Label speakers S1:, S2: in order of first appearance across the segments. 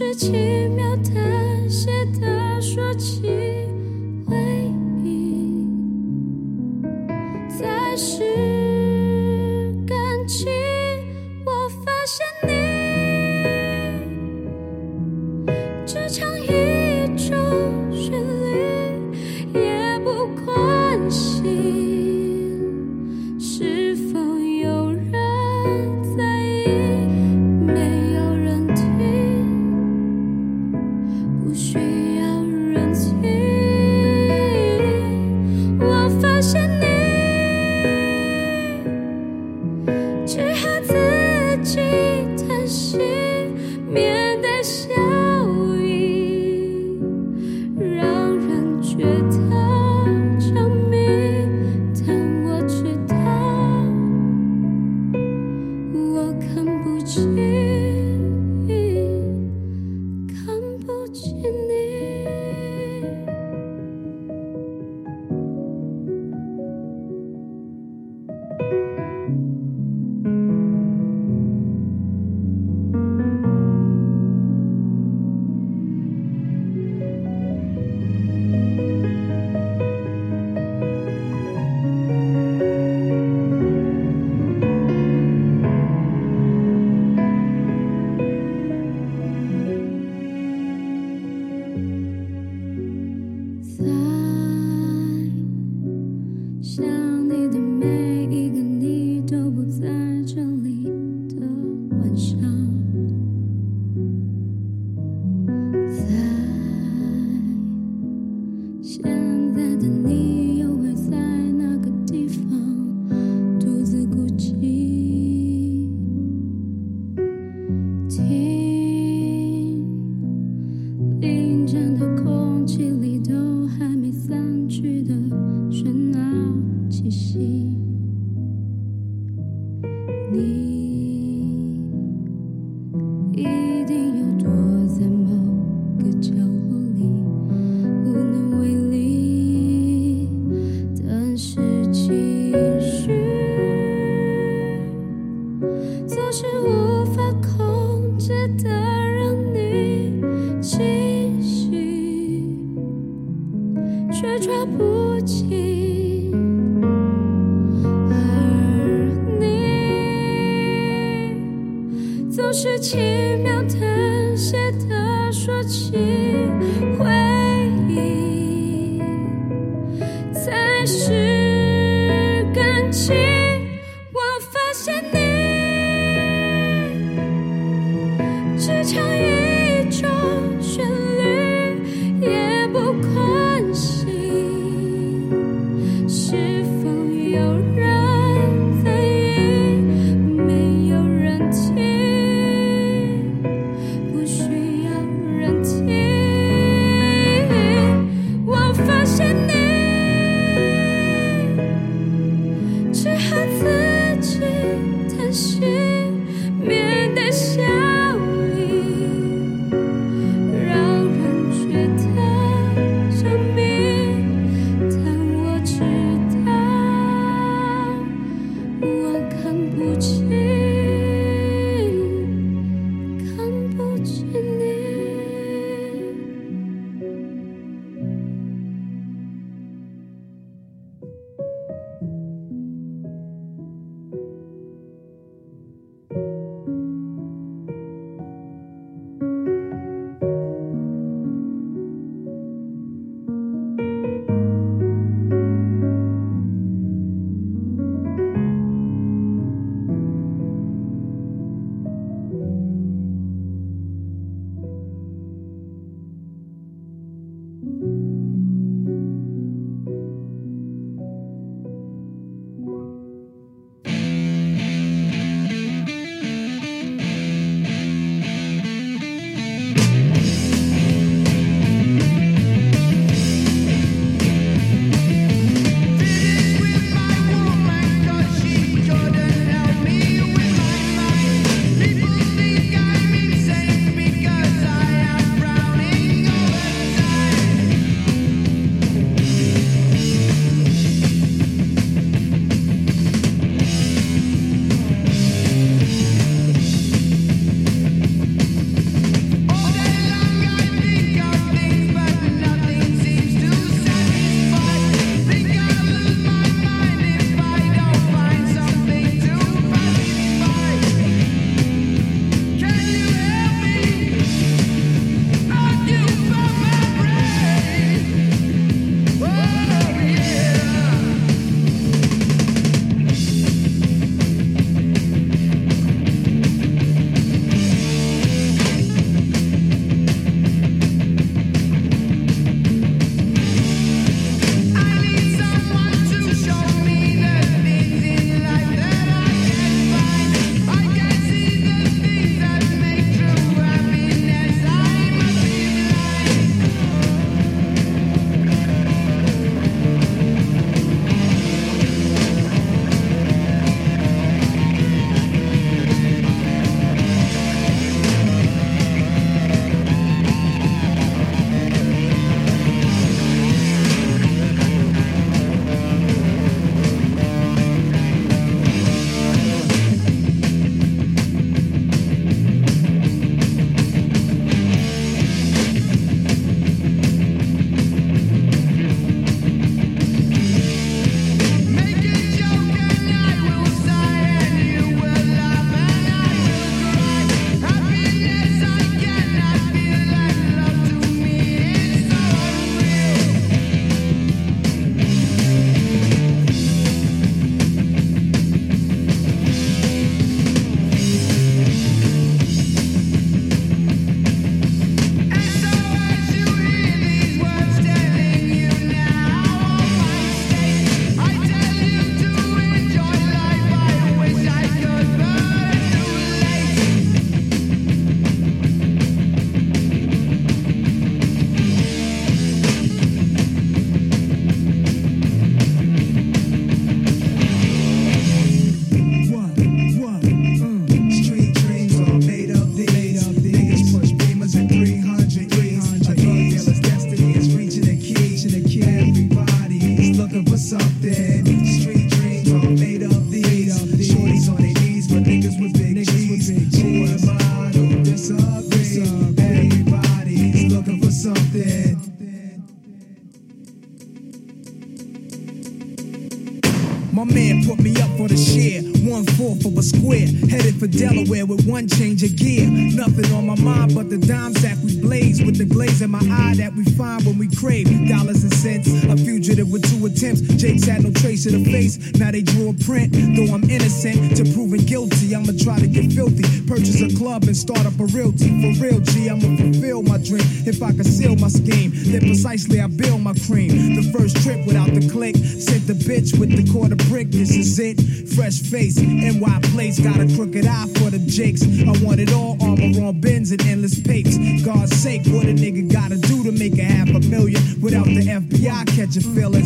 S1: 是奇妙的，写的说起。不是情
S2: one change of gear. Nothing on my mind but the dime sack we blaze with the glaze in my eye that we find when we crave dollars and cents. Fugitive with two attempts. Jake's had no trace of the face. Now they drew a print. Though I'm innocent to proving guilty, I'ma try to get filthy. Purchase a club and start up a realty. For real, G, I'ma fulfill my dream. If I conceal my scheme, then precisely I build my cream. The first trip without the click, sent the bitch with the quarter brick. This is it. Fresh face, NY place, got a crooked eye for the jakes. I want it all, armor on Benz and endless papes. God's sake, what a nigga gotta do to make a half a million without the FBI catching feelings? Street dreams are made up these. Niggas push beamers at 300 E's. A drug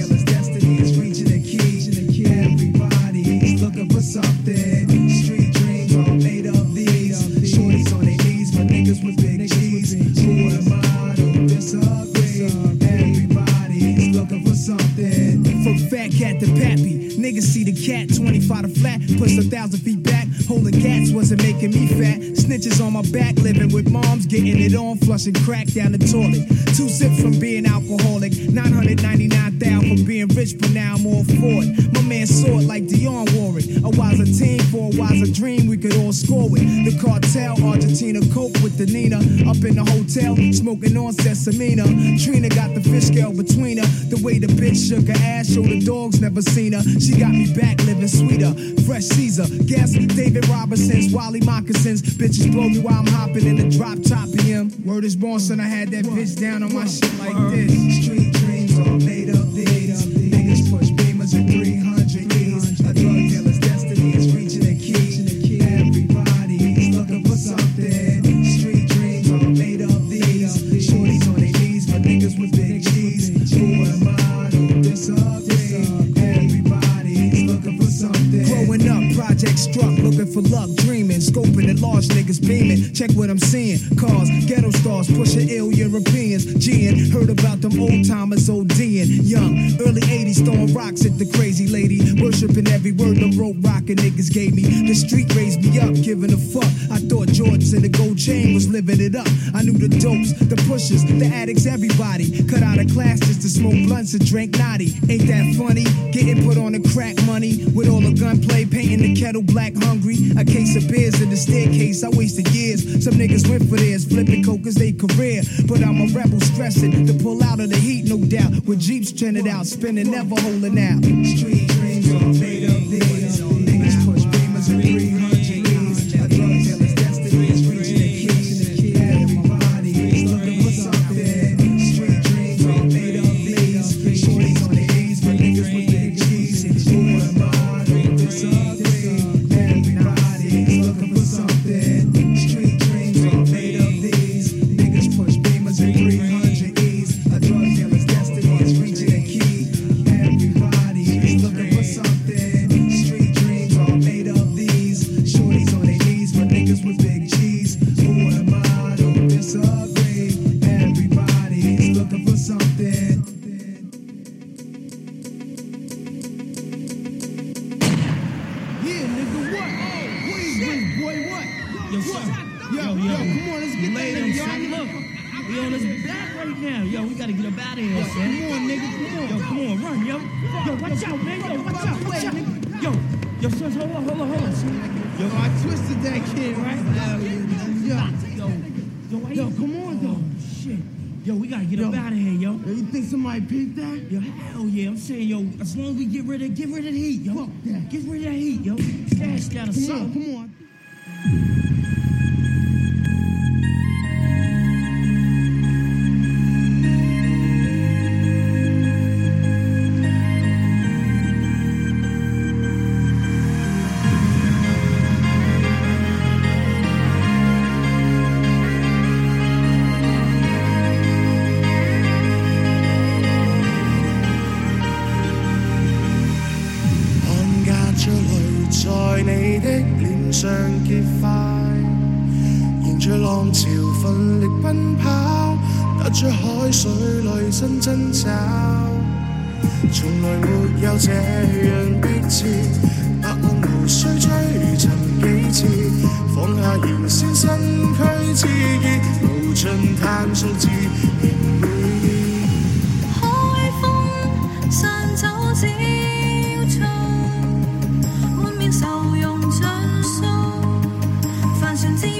S2: dealer's destiny is reaching a key. Everybody's looking for something. Street dreams are made up these. Shorties on their knees, but niggas with big G's. Who am I to disagree? Everybody's looking for something. From fat cat to pappy, niggas see the cat 25 flat, push a thousand feet back. Holding cats wasn't making me fat. Snitches on my back, living with getting it on, flushing crack down the toilet. Two sips from being alcoholic, 999,000 from being rich, but now I'm all for it. My man saw it like Dion it. A wiser team for a wiser dream, we could all score with. The cartel, Argentina, coke Nina. Up in the hotel, smoking on sinsemilla. Trina got the fish scale between her. The way the bitch shook her ass, showed the dogs never seen her. She got me back living sweeter. Fresh Caesar, guess David Robinson's, Wally Moccasins. Bitches blow me while I'm hopping in the drop top PM. Word is born, son, I had that bitch down on my shit like this. Street ghetto pushing ill Europeans. G'ing, heard about them old timers ODing. Young, early 80s, throwing rocks at the crazy lady. Worshipping every word the rope rocking niggas gave me. The street Jeeps trending out, spinning, never holding out. Street dreams are made of these.
S3: Yo, son.
S4: Yo, yo, come on, let's get
S3: Lay
S4: that nigga. Y'all
S3: Look, we on his back right now. Yo, we gotta get up out of here,
S4: Yo,
S3: son.
S4: come on, nigga, come on.
S3: Yo, come on, run, yo. Yo, watch out, man. Yo, watch out, watch out. Yo, yo, son, hold on, hold on, hold on.
S4: Yo, I twisted that kid, right? Yeah.
S3: Yo, yo,
S4: Yo, come on, though.
S3: shit. Yo, we gotta get up out of here, yo.
S4: Yo, you think somebody peeped that?
S3: Yo, hell yeah. I'm saying, yo, as long as we get rid of, get rid of the heat, yo.
S4: Fuck that.
S3: Get rid of that heat, yo. Stash that or
S4: Come on,
S3: something.
S4: come on.
S5: 的脸上结块沿着浪潮奋力奔跑踏
S6: 出
S5: 海水内心挣扎从来没有这样的切答案无需追寻几次放下燃烧身躯之结无尽探索自然
S6: 会开风散走焦躁受用尽心，凡尘之。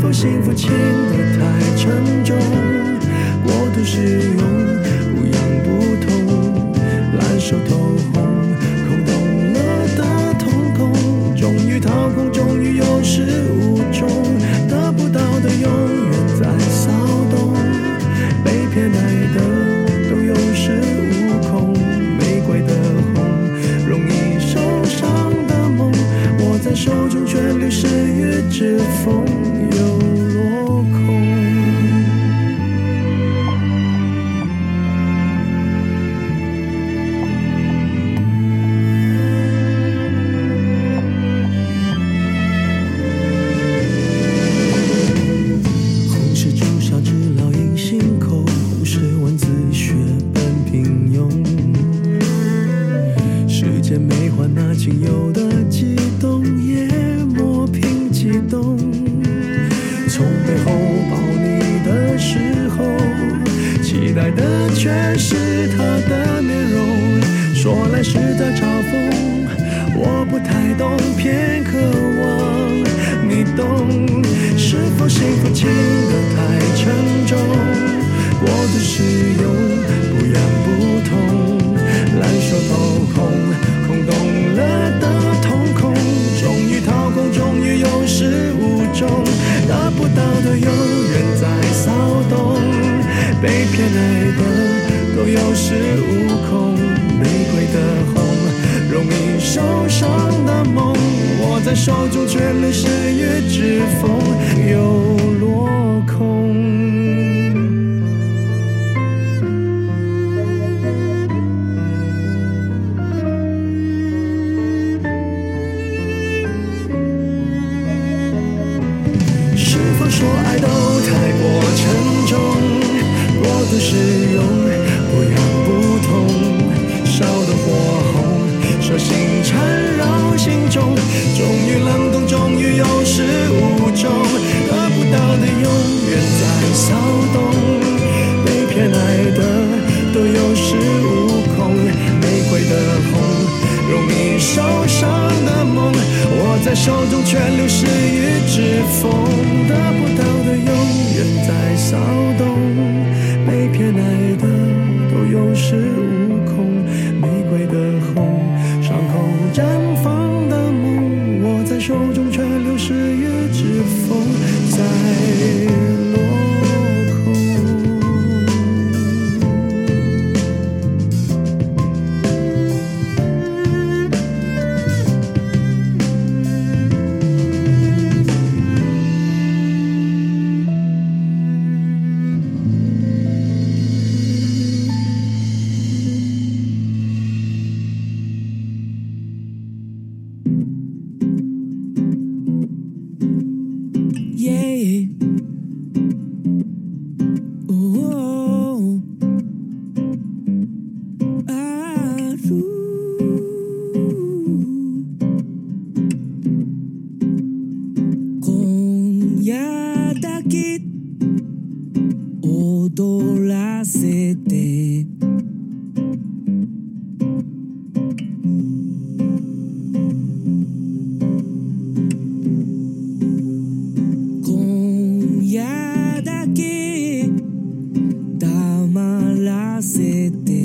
S7: 否幸福轻得太沉重。过度使用
S8: I said.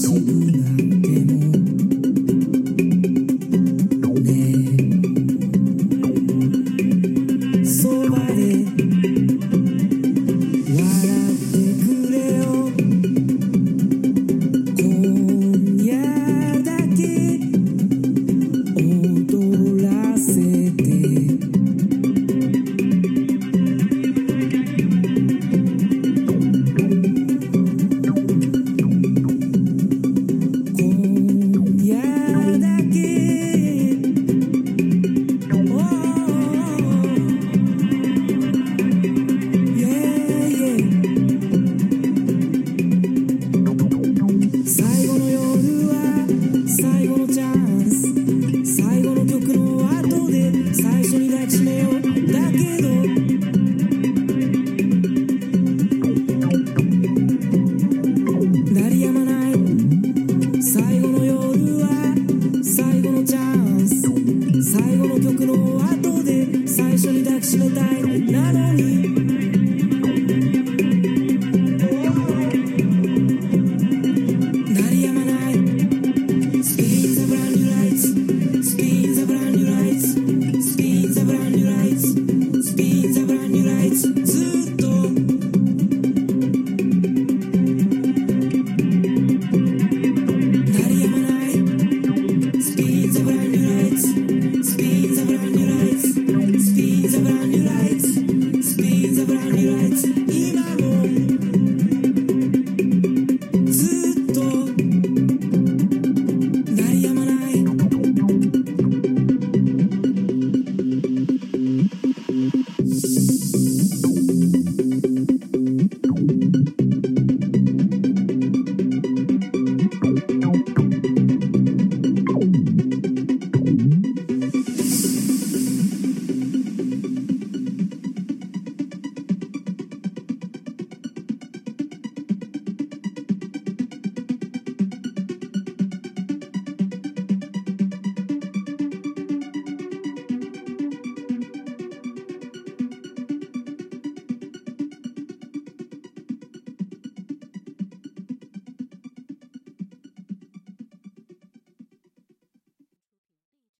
S8: se.